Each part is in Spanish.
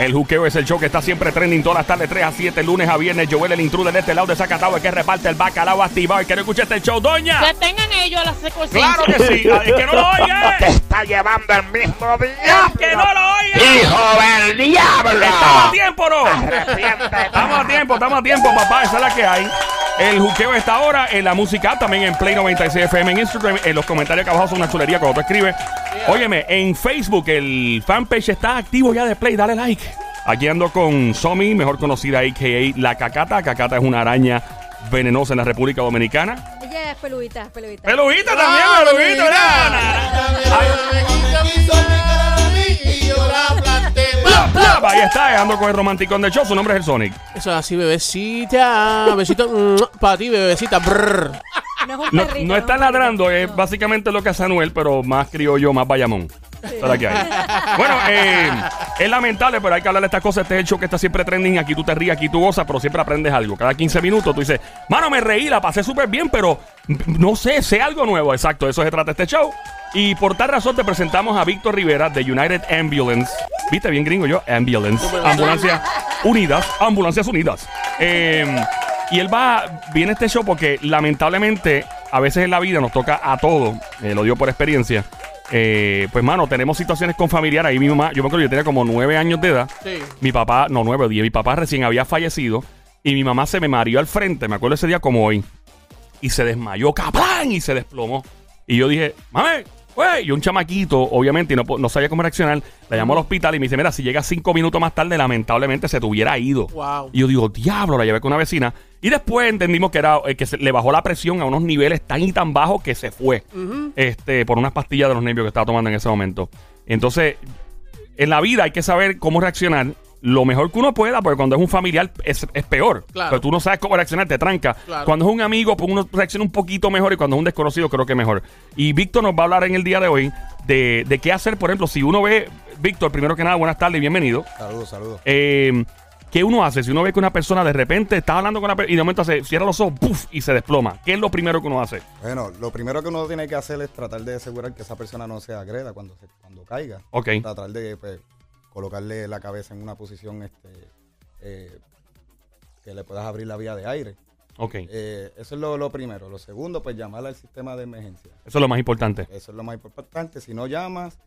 El juqueo es el show que está siempre trending todas las tardes, 3 a 7, lunes a viernes. Joel, el intruder de este lado de Zacatau, el que reparte el bacalao activado. El que no escucha este show, doña. Que tengan ellos las secuencias. Claro que sí. El que no lo Te oye. está llevando el mismo El diablo. que no lo oye. ¡Hijo del diablo! Estamos a tiempo, ¿no? Estamos a tiempo, estamos a tiempo, papá. Esa es la que hay. El juqueo está ahora en la música, también en Play 96 FM, en Instagram. En los comentarios acá abajo son una chulería cuando tú escribes. Óyeme, en Facebook el fanpage está activo ya de Play. Dale like. Aquí ando con Somi, mejor conocida a.k.a. La Cacata. Cacata es una araña venenosa en la República Dominicana. Ella es peludita, peludita. Pelujita también, pelujita. mira. Bla, bla. Ahí está, ando con el romanticón del show. Su nombre es el Sonic. Eso es así, bebecita. Besito para ti, bebecita. Brr. No es un No, perrito. no es está ladrando, es básicamente lo que hace Anuel, pero más criollo, más bayamón. Esa es la que hay. Bueno, eh, es lamentable, pero hay que hablar de estas cosas. Este es el show que está siempre trending. Aquí tú te ríes, aquí tú gozas, pero siempre aprendes algo. Cada 15 minutos tú dices, mano, me reí, la pasé súper bien, pero no sé, sé algo nuevo. Exacto, de eso se trata este show. Y por tal razón te presentamos a Víctor Rivera de United Ambulance. ¿Viste bien gringo yo? Ambulance. Ambulancias Unidas. Ambulancias Unidas. Eh, y él va, viene este show porque lamentablemente a veces en la vida nos toca a todos, eh, lo digo por experiencia. Eh, pues mano, tenemos situaciones con familiares. Ahí mi mamá, yo me acuerdo que yo tenía como nueve años de edad. Sí. Mi papá, no, nueve o diez, mi papá recién había fallecido y mi mamá se me mareó al frente, me acuerdo ese día como hoy. Y se desmayó, cabrón, y se desplomó. Y yo dije, mame, güey, y un chamaquito, obviamente, y no sabía cómo reaccionar, la llamó al hospital y me dice, mira, si llega cinco minutos más tarde, lamentablemente se te hubiera ido. Wow. Y yo digo, diablo, la llevé con una vecina. Y después entendimos que era eh, que se, le bajó la presión a unos niveles tan y tan bajos que se fue. Este, por unas pastillas de los nervios que estaba tomando en ese momento. Entonces, en la vida hay que saber cómo reaccionar lo mejor que uno pueda, porque cuando es un familiar es, es peor. Claro. Pero tú no sabes cómo reaccionar, te tranca. Claro. Cuando es un amigo, pues uno reacciona un poquito mejor y cuando es un desconocido, creo que mejor. Y Víctor nos va a hablar en el día de hoy de, de qué hacer, por ejemplo, si uno ve, Víctor, primero que nada, buenas tardes y bienvenido. Saludos, saludos. Eh, ¿Qué uno hace si uno ve que una persona de repente está hablando con una persona y de momento se cierra los ojos y se desploma? ¿Qué es lo primero que uno hace? Bueno, lo primero que uno tiene que hacer es tratar de asegurar que esa persona no se agreda cuando, se- cuando caiga. Ok. Tratar de pues, colocarle la cabeza en una posición este, eh, que le puedas abrir la vía de aire. Ok. Eh, eso es lo, lo primero. Lo segundo, pues llamar al sistema de emergencia. Eso es lo más importante. Eso es lo más importante. Si no llamas,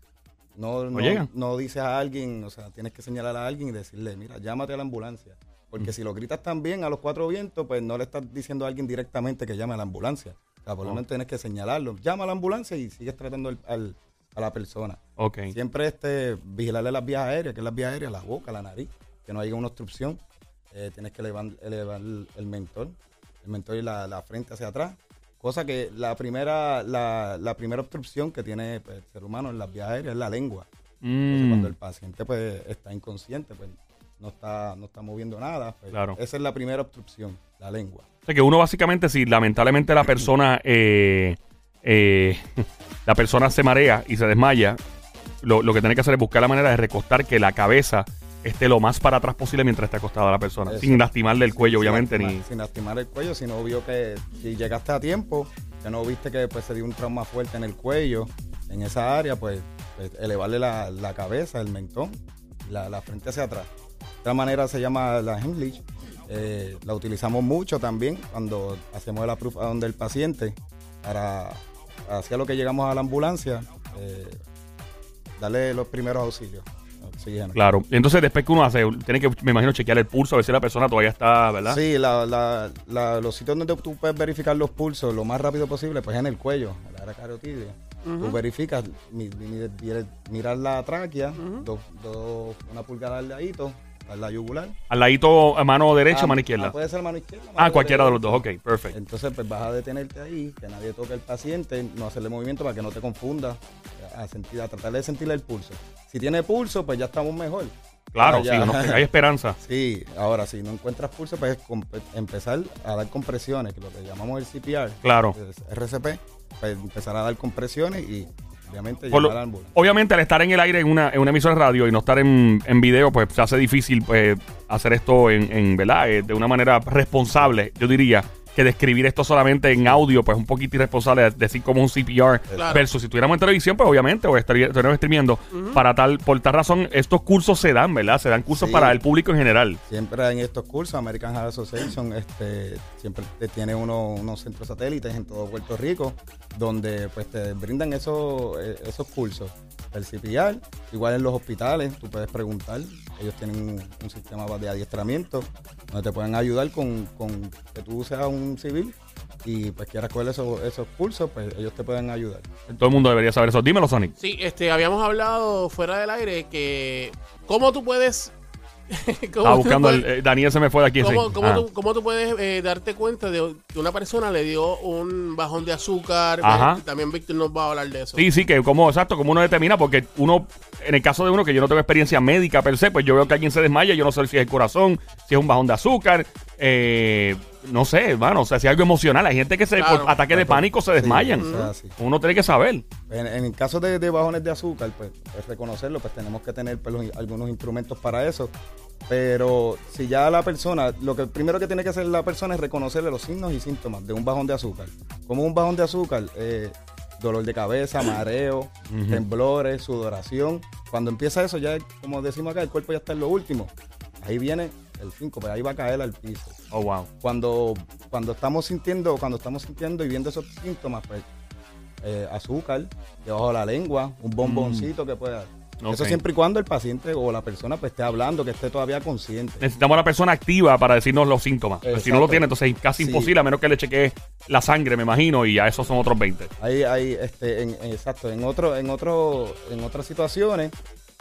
no, no, llegan. no dices a alguien, o sea, tienes que señalar a alguien y decirle, mira, llámate a la ambulancia. Porque Mm. si lo gritas también a los cuatro vientos, pues no le estás diciendo a alguien directamente que llame a la ambulancia. O sea, por lo Oh. menos tienes que señalarlo. Llama a la ambulancia y sigues tratando al- al- a la persona. Ok. Siempre este, vigilarle las vías aéreas, que es las vías aéreas, la boca, la nariz, que no haya una obstrucción. Eh, tienes que elevar, elevar el, el mentón, el mentón y la, la frente hacia atrás. Cosa que la primera, la, la primera obstrucción que tiene pues, el ser humano en las vías aéreas es la lengua. Entonces, Mm, cuando el paciente pues, está inconsciente, pues no está, no está moviendo nada. pues, Claro. Esa es la primera obstrucción, la lengua. O sea que uno básicamente, si lamentablemente la persona, eh, eh, la persona se marea y se desmaya, lo, lo que tiene que hacer es buscar la manera de recostar que la cabeza esté lo más para atrás posible mientras está acostada la persona, Eso. sin lastimarle el cuello, Sin obviamente, lastimar- ni... Sin lastimar el cuello, si no vio que si llegaste a tiempo, que no viste que pues, se dio un trauma fuerte en el cuello, en esa área, pues, pues, elevarle la, la cabeza, el mentón, la, la frente hacia atrás. De otra manera se llama la Heimlich. Eh, la utilizamos mucho también cuando hacemos la proof a donde el paciente para hacia lo que llegamos a la ambulancia, eh, darle los primeros auxilios. Oxígeno. Claro. Y entonces después que uno hace, tiene que, me imagino, chequear el pulso, a ver si la persona todavía está, ¿verdad? Sí, la, la- la- los sitios donde tú puedes verificar los pulsos lo más rápido posible, pues en el cuello, en el área carotidia. Tú verificas, mi- mi- mi- mirar la tráquea, dos, dos- una pulgada al ladito, a la yugular. Al ladito, a mano derecha o Ah, mano ah, izquierda. puede ser mano izquierda. Ah, cualquiera de los dos, ok, perfecto. Entonces, pues vas a detenerte ahí, que nadie toque al paciente, no hacerle movimiento para que no te confunda, a, sentir, a tratar de sentirle el pulso. Si tiene pulso, pues ya estamos mejor. Claro, Ah, sí, hay esperanza. Sí, ahora si no encuentras pulso, pues comp- empezar a dar compresiones, que lo que llamamos el CPR, Claro. es RCP, pues empezar a dar compresiones y obviamente lo- llamar obviamente al estar en el aire en una, en una emisora de radio y no estar en, en video, pues se hace difícil pues, hacer esto en, en, ¿verdad? Eh, de una manera responsable, yo diría. Que describir esto solamente en audio, pues un poquito irresponsable de decir como un CPR Claro. versus si estuviéramos en televisión, pues obviamente, o estuviéramos streamiendo. Para tal, por tal razón, estos cursos se dan, ¿verdad? Se dan cursos Sí. para el público en general. Siempre en estos cursos, American Heart Association este, siempre te tiene uno- unos centros satélites en todo Puerto Rico donde pues te brindan esos, eh, esos cursos. El CPR, igual en los hospitales, tú puedes preguntar, ellos tienen un, un sistema de adiestramiento donde te pueden ayudar con, con que tú seas un civil y pues quieras coger esos, esos cursos, pues ellos te pueden ayudar. Todo el mundo debería saber eso. Dímelo, Sonic. Sí, este, habíamos hablado fuera del aire que cómo tú puedes... cómo tú buscando, puedes- el, eh, Daniel se me fue de aquí. ¿Cómo, sí. cómo Ah. tú, cómo tú puedes eh, darte cuenta de que una persona le dio un bajón de azúcar? Ajá. Eh, También Víctor nos va a hablar de eso. Sí, sí, que como, exacto, como uno determina, porque uno, en el caso de uno que yo no tengo experiencia médica per se, pues yo veo que alguien se desmaya, yo no sé si es el corazón, si es un bajón de azúcar, eh, no sé, hermano, o sea, si es algo emocional. Hay gente que se, Claro. por ataque de pánico se Sí, desmayan. o sea, sí. Uno tiene que saber. En, en el caso de, de bajones de azúcar, pues, pues reconocerlo, pues tenemos que tener pues, los- algunos instrumentos para eso. Pero si ya la persona, lo que primero que tiene que hacer la persona es reconocerle los signos y síntomas de un bajón de azúcar. Como un bajón de azúcar, eh, dolor de cabeza, mareo, temblores, sudoración. Cuando empieza eso, ya como decimos acá, el cuerpo ya está en lo último. Ahí viene el 5, pues ahí va a caer al piso Oh, wow. cuando, cuando estamos sintiendo, cuando estamos sintiendo y viendo esos síntomas, pues eh, azúcar debajo de la lengua, un bomboncito que pueda. Eso siempre y cuando el paciente o la persona pues esté hablando, que esté todavía consciente. Necesitamos a la persona activa para decirnos los síntomas. Pues si no lo tiene, entonces es casi Sí. imposible, a menos que le chequee la sangre, me imagino, y ya esos son otros 20. Ahí, ahí, este, en- exacto, en otro, en otro, en otras situaciones,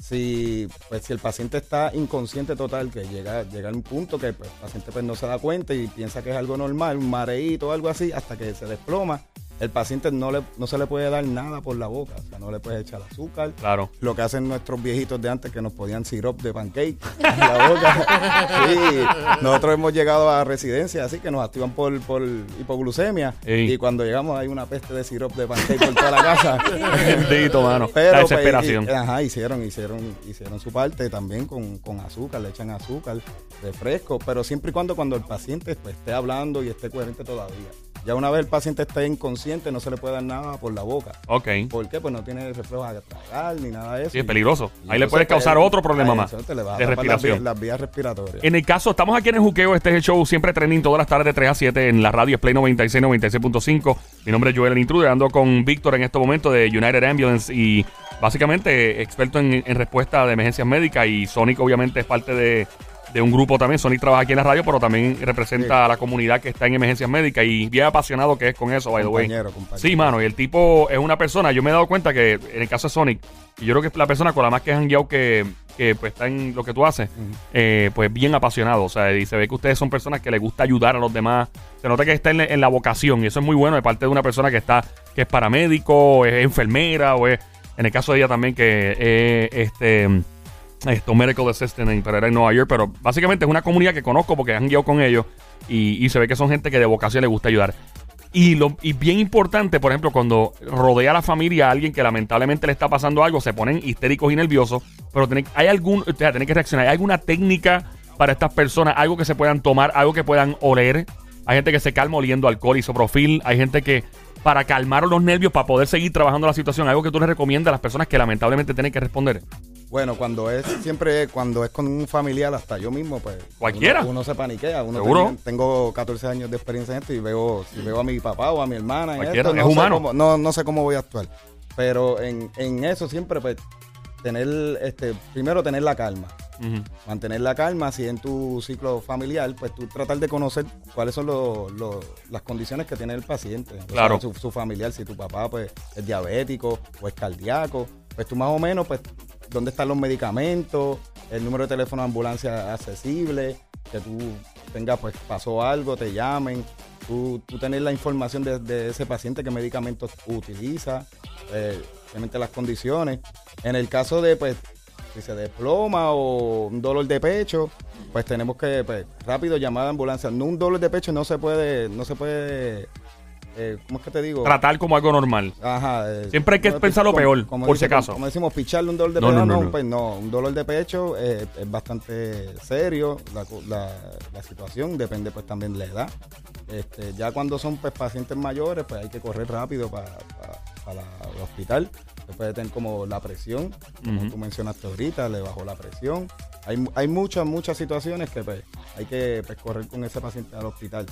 si, pues, si el paciente está inconsciente total, que llega, llega a un punto que pues, el paciente pues, no se da cuenta y piensa que es algo normal, un mareíto o algo así, hasta que se desploma, el paciente no, le, no se le puede dar nada por la boca, o sea, no le puedes echar azúcar. Claro. Lo que hacen nuestros viejitos de antes que nos podían sirop de pancake en la boca. Sí, nosotros hemos llegado a residencias así que nos activan por, por hipoglucemia Ey. y cuando llegamos hay una peste de sirop de pancake por toda la casa. Bendito, mano. Pero, la pues, desesperación. y- ajá, hicieron, hicieron, hicieron su parte también con, con azúcar, le echan azúcar, refresco, pero siempre y cuando cuando el paciente pues, esté hablando y esté coherente todavía. Ya una vez el paciente esté inconsciente, no se le puede dar nada por la boca. ok. ¿Por qué? Pues no tiene reflejos a tragar ni nada de eso. Sí, es peligroso. Y Ahí le puedes causar pues, otro problema más eso te le va a de respiración. Las, vías, las vías respiratorias. En el caso, estamos aquí en el juqueo. Este es el show siempre trending todas las tardes de 3 a 7 en la radio Play 96, 96.5. Mi nombre es Joel el Intruder, ando con Víctor en este momento de United Ambulance y básicamente experto en, en respuesta de emergencias médicas. Y Sonic, obviamente, es parte de, de un grupo también. Sonic trabaja aquí en la radio, pero también representa Sí. a la comunidad que está en emergencias médicas y bien apasionado que es con eso, by the way. Compañero, compañero. Sí, mano, y el tipo es una persona, yo me he dado cuenta que en el caso de Sonic, y yo creo que es la persona con la más que han guiado que, que pues, está en lo que tú haces, eh, pues bien apasionado. O sea, y se ve que ustedes son personas que les gusta ayudar a los demás. Se nota que está en, la- en la vocación, y eso es muy bueno de parte de una persona que está, que es paramédico, es enfermera, o es, en el caso de ella también, que es este esto medical assistant en, pero era en Nueva York, pero básicamente es una comunidad que conozco porque han guiado con ellos y, y se ve que son gente que de vocación le gusta ayudar. Y, lo, y bien importante, por ejemplo, cuando rodea a la familia a alguien que lamentablemente le está pasando algo, se ponen histéricos y nerviosos, pero hay algún, o sea, tienen que reaccionar. ¿Hay alguna técnica para estas personas? Algo que se puedan tomar, algo que puedan oler. Hay gente que se calma oliendo alcohol, isoprofil. Hay gente que para calmar los nervios, para poder seguir trabajando la situación, algo que tú les recomiendas a las personas que lamentablemente tienen que responder. Bueno, cuando es siempre cuando es con un familiar, hasta yo mismo, pues. Cualquiera. Uno, uno se paniquea. Uno Seguro. tengo 14 años de experiencia en esto y veo, si veo a mi papá o a mi hermana en Cualquiera, esto, es no sé humano. cómo- no, no sé cómo voy a actuar. Pero en, en eso siempre, pues, tener, este, primero tener la calma. Mantener la calma, si en tu ciclo familiar, pues tú tratar de conocer cuáles son los- los- las condiciones que tiene el paciente. O sea, Claro. su, su familiar, si tu papá pues es diabético o es cardíaco, pues tú más o menos, pues, dónde están los medicamentos, el número de teléfono de ambulancia accesible, que tú tengas, pues pasó algo, te llamen, tú, tú tener la información de, de ese paciente, qué medicamentos utiliza, eh, las condiciones. En el caso de, pues, si se desploma o un dolor de pecho, pues tenemos que pues, rápido llamar a la ambulancia. No un dolor de pecho no se puede, no se puede, eh, ¿cómo es que te digo? Tratar como algo normal. Ajá. eh, Siempre hay que pensar lo peor, como por dice- si acaso. Como, decimos, picharle un dolor de No, pecho. no, No, no, no. pues no. Un dolor de pecho eh, es bastante serio. La, la- la situación depende, pues también de la edad. Este, ya cuando son pues, pacientes mayores, pues hay que correr rápido para el hospital. Se puede tener como la presión, como Ujú. tú mencionaste ahorita, le bajó la presión. Hay, hay muchas, muchas situaciones que pues, hay que pues, correr con ese paciente al hospital.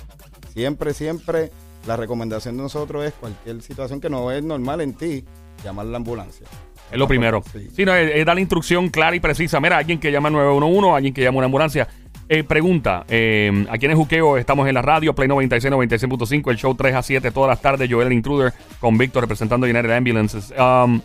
Siempre, siempre, la recomendación de nosotros es cualquier situación que no es normal en ti, llamar a la ambulancia. Es lo primero. Sí. Sí, no, es, es dar la instrucción clara y precisa. Mira, alguien que llama 911, alguien que llama una ambulancia. Eh, pregunta, eh, aquí en el Juqueo estamos en la radio, Play 96, 96.5, el show 3 a 7 todas las tardes, Joel el Intruder con Víctor representando United Ambulances. Um,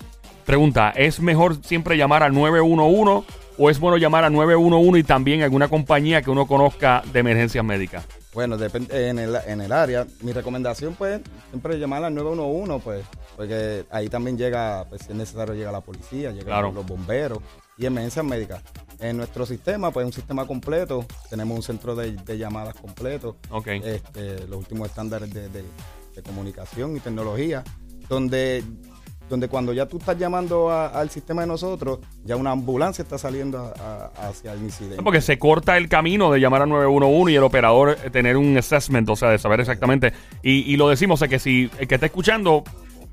pregunta, ¿es mejor siempre llamar al 911 o es bueno llamar al 911 y también alguna compañía que uno conozca de emergencias médicas? Bueno, depende en el, en el área. Mi recomendación, pues, siempre llamar al 911, pues, porque ahí también llega, pues, si es necesario, llega la policía, llegan Claro. los bomberos y emergencias médicas. En nuestro sistema, pues, es un sistema completo. Tenemos un centro de, de llamadas completo. Ok. Este, los últimos estándares de, de- de comunicación y tecnología, donde, donde cuando ya tú estás llamando a- al sistema de nosotros, ya una ambulancia está saliendo a- a- hacia el incidente. Porque se corta el camino de llamar a 911 y el operador eh, tener un assessment, o sea, de saber exactamente. Y, y lo decimos, es que si el que está escuchando,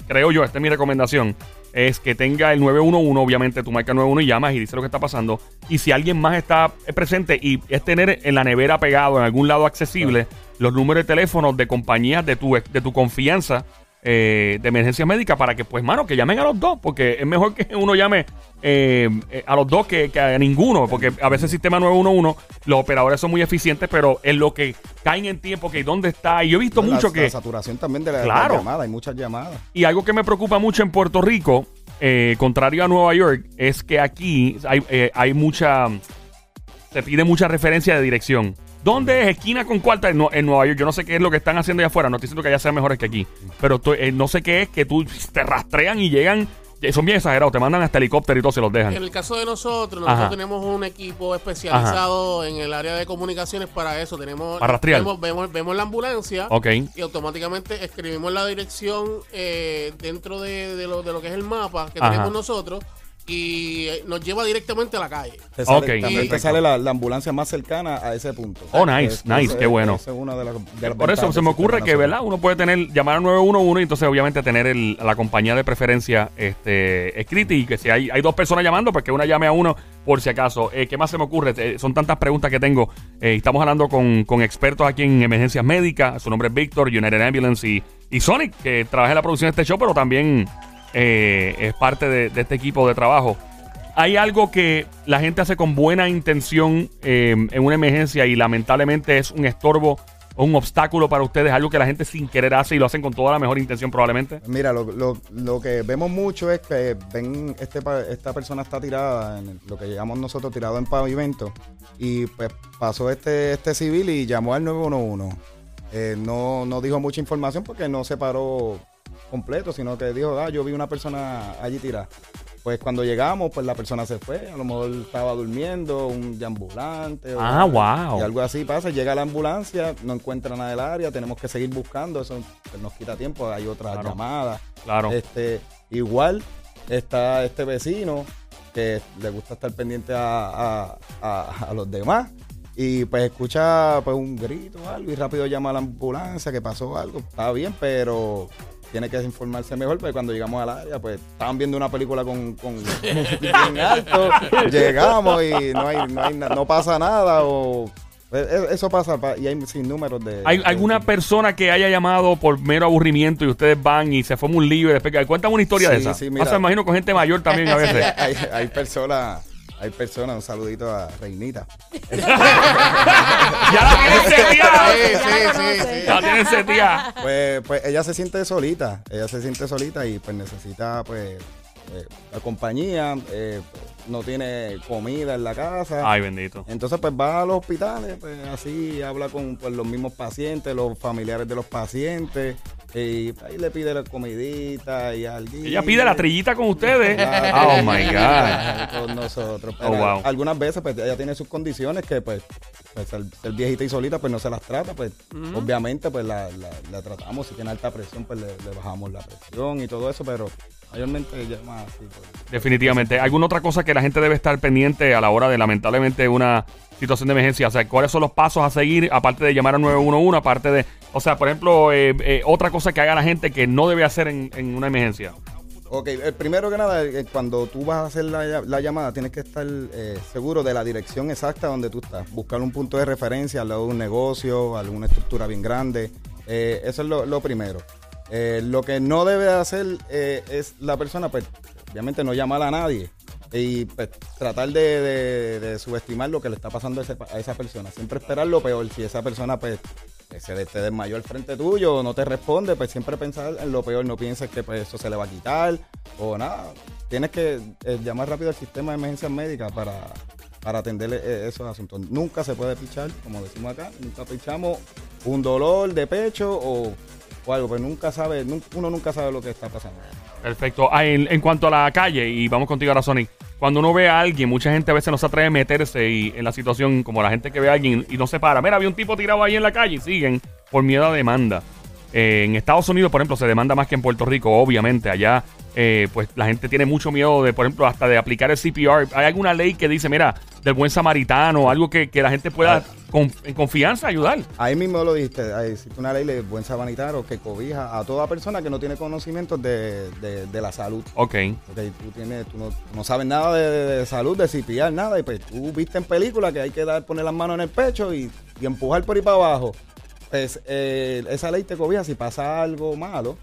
creo yo, esta es mi recomendación, es que tenga el 911, obviamente tú marcas 911 y llamas y dices lo que está pasando. Y si alguien más está eh, presente y es tener en la nevera pegado, en algún lado accesible, los números de teléfono de compañías de tu, de tu confianza eh, de emergencia médica para que, pues, mano, que llamen a los dos, porque es mejor que uno llame eh, eh, a los dos que, que a ninguno, porque a veces el sistema 911, los operadores son muy eficientes, pero en lo que caen en tiempo, que dónde está, y yo he visto La- mucho la que... saturación también de la, de Claro. la llamada, hay muchas llamadas. Y algo que me preocupa mucho en Puerto Rico, eh, contrario a Nueva York, es que aquí hay, eh, hay mucha. Se pide mucha referencia de dirección. ¿Dónde es esquina con cuarta en, Nue- en Nueva York? Yo no sé qué es lo que están haciendo allá afuera. No estoy diciendo que allá sean mejores que aquí. Pero estoy- eh, no sé qué es que tú te rastrean y llegan. eh, Son bien exagerados. Te mandan hasta helicóptero y todo se los dejan. En el caso de nosotros, nosotros Ajá. tenemos un equipo especializado en el área de comunicaciones para eso. Tenemos, Para rastrear. Vemos, vemos, vemos la ambulancia Ok. y automáticamente escribimos la dirección eh, dentro de, de lo, de lo que es el mapa que Ajá. tenemos nosotros y eh, nos lleva directamente a la calle. Te sale- Ok. También te sale la, la ambulancia más cercana a ese punto. Oh, nice, Es- nice, qué bueno. es una de las, de las Por eso se me ocurre que, ¿verdad? Uno puede tener, llamar al 911 y entonces obviamente tener el- la compañía de preferencia este, escrita y que si hay, hay dos personas llamando, pues que una llame a uno por si acaso. Eh, ¿Qué más se me ocurre? Eh, son tantas preguntas que tengo. Eh, estamos hablando con, con expertos aquí en emergencias médicas. Su nombre es Víctor, United Ambulance y, y Sonic, que trabaja en la producción de este show, pero también eh, es parte de, este equipo de trabajo. Hay algo que la gente hace con buena intención eh, en una emergencia y lamentablemente es un estorbo o un obstáculo para ustedes, algo que la gente sin querer hace y lo hacen con toda la mejor intención probablemente. Mira, lo, que vemos mucho es que ven este esta persona está tirada en lo que llamamos nosotros tirado en pavimento y pues pasó este este civil y llamó al 911. Eh, no, no dijo mucha información porque no se paró completo, sino que dijo, ah, yo vi una persona allí tirada. Pues cuando llegamos, pues la persona se fue, a lo mejor estaba durmiendo, un ambulante. o- Ah, wow. Y algo así pasa, llega la ambulancia, no encuentra nada del área, tenemos que seguir buscando, eso pues, nos quita tiempo, hay otras Claro. llamadas. Claro. Este, igual está este vecino que le gusta estar pendiente a, a- a- a los demás y pues escucha pues un grito o algo y rápido llama a la ambulancia que pasó algo. Está bien, pero tiene que informarse mejor porque cuando llegamos al área pues estaban viendo una película con, con bien alto, llegamos y no hay, no hay no pasa nada o pues, e- eso pasa pa- y hay sin números de ¿Hay de- alguna persona que haya llamado por mero aburrimiento y ustedes van y se forma un lío y después cuéntame una historia de esa? sí, mira. Imagino con gente mayor también a veces. hay, hay personas, hay personas, un saludito a Reinita. ya la tienen seteada. Sí, sí, sí. Ya la tienen seteada. Pues, pues ella se siente solita, ella se siente solita y pues necesita pues eh, la compañía, eh, no tiene comida en la casa. Ay, bendito. Entonces pues va a los hospitales, pues así habla con pues, los mismos pacientes, los familiares de los pacientes y ahí le pide la comidita y algo. Ella pide la trillita con ustedes. Oh my God. Con nosotros. Oh, wow. Algunas veces pues ella tiene sus condiciones que pues, pues el, el viejita y solita pues no se las trata, pues obviamente pues la, la- la tratamos, si tiene alta presión pues le, le bajamos la presión y todo eso, pero mayormente llama así. pues. Definitivamente. ¿Alguna otra cosa que la gente debe estar pendiente a la hora de lamentablemente una situación de emergencia? O sea, ¿cuáles son los pasos a seguir aparte de llamar a 911? Aparte de, o sea, por ejemplo, eh, eh, otra cosa que haga la gente que no debe hacer en, en una emergencia. Ok, el primero que nada, eh, cuando tú vas a hacer la, ll- la llamada, tienes que estar eh, seguro de la dirección exacta donde tú estás. Buscar un punto de referencia al lado de un negocio, alguna estructura bien grande. Eh, eso es lo, primero. Eh, lo que no debe hacer eh, es la persona, pues, obviamente no llamar a nadie y pues, tratar de, de- de subestimar lo que le está pasando a, ese a esa persona. Siempre esperar lo peor. Si esa persona, pues, se le- te desmayó al frente tuyo no te responde, pues siempre pensar en lo peor. No pienses que pues, eso se le va a quitar o nada. Tienes que eh, llamar rápido al sistema de emergencias médicas para, para atender eh, esos asuntos. Nunca se puede pichar, como decimos acá, nunca pichamos un dolor de pecho o, o algo, pues nunca sabe, uno nunca sabe lo que está pasando. Perfecto. Ah, en, en cuanto a la calle, y vamos contigo ahora, Sony. Cuando uno ve a alguien, mucha gente a veces no se atreve a meterse y, en la situación, como la gente que ve a alguien y no se para. Mira, había un tipo tirado ahí en la calle y siguen por miedo a demanda. Eh, en Estados Unidos, por ejemplo, se demanda más que en Puerto Rico, obviamente. Allá, eh, pues la gente tiene mucho miedo de, por ejemplo, hasta de aplicar el CPR. ¿Hay alguna ley que dice, mira, del buen samaritano, algo que, que la gente pueda con- en confianza ayudar? Ahí mismo lo dijiste, ahí existe una ley de buen sabanitaro que cobija a toda persona que no tiene conocimientos de, de- de la salud. Ok. Porque tú, tienes, tú no, no sabes nada de, salud, de CPR, nada, y pues tú viste en película que hay que dar, poner las manos en el pecho y, y empujar por ahí para abajo. Pues eh, esa ley te cobija si pasa algo malo.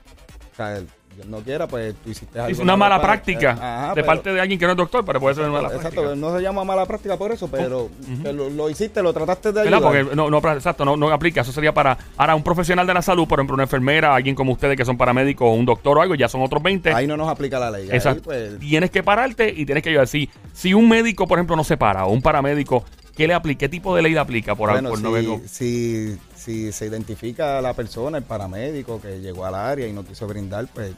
O sea, no quiera, pues tú hiciste algo Es una mala práctica ajá, de pero- parte de alguien que no es doctor, pero puede ser una mala Exacto, práctica. no se llama mala práctica por eso, pero que lo, lo hiciste, lo trataste de ayudar. Porque no, no, exacto, no, no aplica. Eso sería para ahora un profesional de la salud, por ejemplo, una enfermera, alguien como ustedes que son paramédicos o un doctor o algo, ya son otros 20. Ahí no nos aplica la ley. Exacto. pues, Tienes que pararte y tienes que ayudar. Si, si un médico, por ejemplo, no se para o un paramédico, ¿qué le aplica? ¿Qué tipo de ley le aplica por, Bueno, por si, no si, si se identifica a la persona, el paramédico que llegó al área y no quiso brindar, pues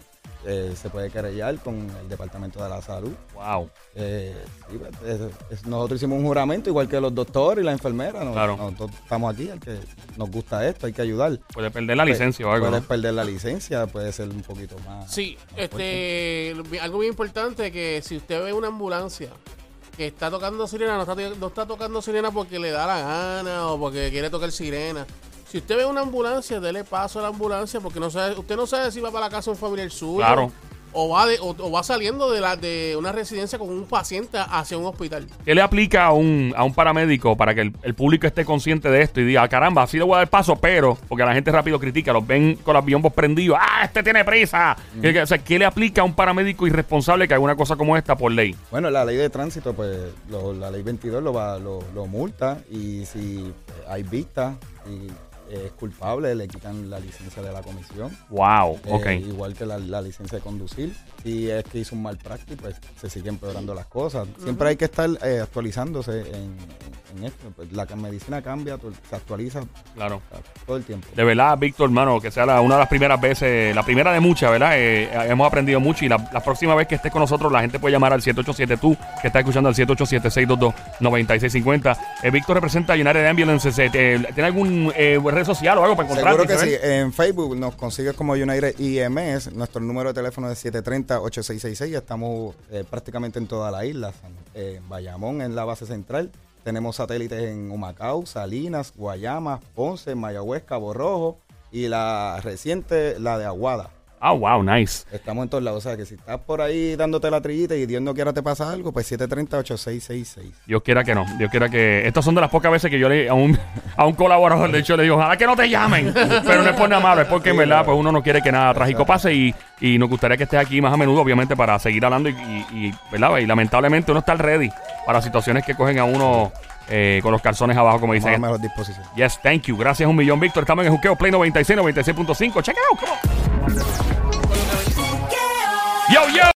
eh, se puede querellar con el Departamento de la Salud. Wow. Eh, sí, pues, es- es- nosotros hicimos un juramento, igual que los doctores y la enfermera. ¿no? Claro. Nosotros estamos aquí, el que nos gusta esto, hay que ayudar. Puede perder la licencia o algo. Puedes ¿no? perder la licencia, puede ser un poquito más. Sí, este, algo bien importante que si usted ve una ambulancia que está tocando sirena, no está, no está tocando sirena porque le da la gana o porque quiere tocar sirena. Si usted ve una ambulancia, dele paso a la ambulancia porque no sabe, usted no sabe si va para la casa un familiar suyo Claro. o va de, o, o va saliendo de la de una residencia con un paciente hacia un hospital. ¿Qué le aplica a un, a un paramédico para que el, el público esté consciente de esto y diga, "Ah, caramba, así le voy a dar paso, pero, porque la gente rápido critica, los ven con los biombos prendidos, ¡ah, este tiene prisa! ¿Qué- qué- o sea, ¿qué le aplica a un paramédico irresponsable que haga una cosa como esta por ley? Bueno, la ley de tránsito, pues lo- la ley 22 lo, va, lo, lo multa y si hay vista y es culpable, le quitan la licencia de la comisión. Wow, Eh, ok. igual que la, la licencia de conducir. Si es que hizo un mal práctico, pues se siguen empeorando las cosas. Siempre hay que estar eh, actualizándose en, en esto. Pues, la medicina cambia, se actualiza Claro. todo el tiempo. De verdad, Víctor, hermano, que sea la- una de las primeras veces, la primera de muchas, ¿verdad? Eh, hemos aprendido mucho y la, la próxima vez que estés con nosotros, la gente puede llamar al 787 tú, que está escuchando al 787-622-9650. Eh, Víctor representa a United Ambulances. eh, ¿Tiene algún eh, red social o algo para encontrarte? Seguro que sí. En Facebook nos consigues como United IMS. Nuestro número de teléfono es 730-8666. Estamos eh, prácticamente en toda la isla. Eh, en Bayamón, en la base central. Tenemos satélites en Humacao, Salinas, Guayama, Ponce, Mayagüez, Cabo Rojo. Y la reciente, la de Aguada. Ah, wow, nice. Estamos en todos lados. O sea, que si estás por ahí dándote la trillita y Dios no quiera te pasa algo, pues 730-8666. Dios quiera que no. Dios quiera que. Estas son de las pocas veces que yo le a un, a un colaborador del show le digo, ojalá que no te llamen. Pero no es por nada malo, es porque en Sí, verdad, pues uno no quiere que nada trágico pase y, y nos gustaría que estés aquí más a menudo, obviamente, para seguir hablando y, y- y, ¿verdad? Y lamentablemente uno está ready para situaciones que cogen a uno eh, con los calzones abajo, como a dicen. mejor disposición. Yes, thank you. Gracias un millón, Víctor. Estamos en el Juqueo Play 96, 96.5. Check it out. Come on. Yo, yo.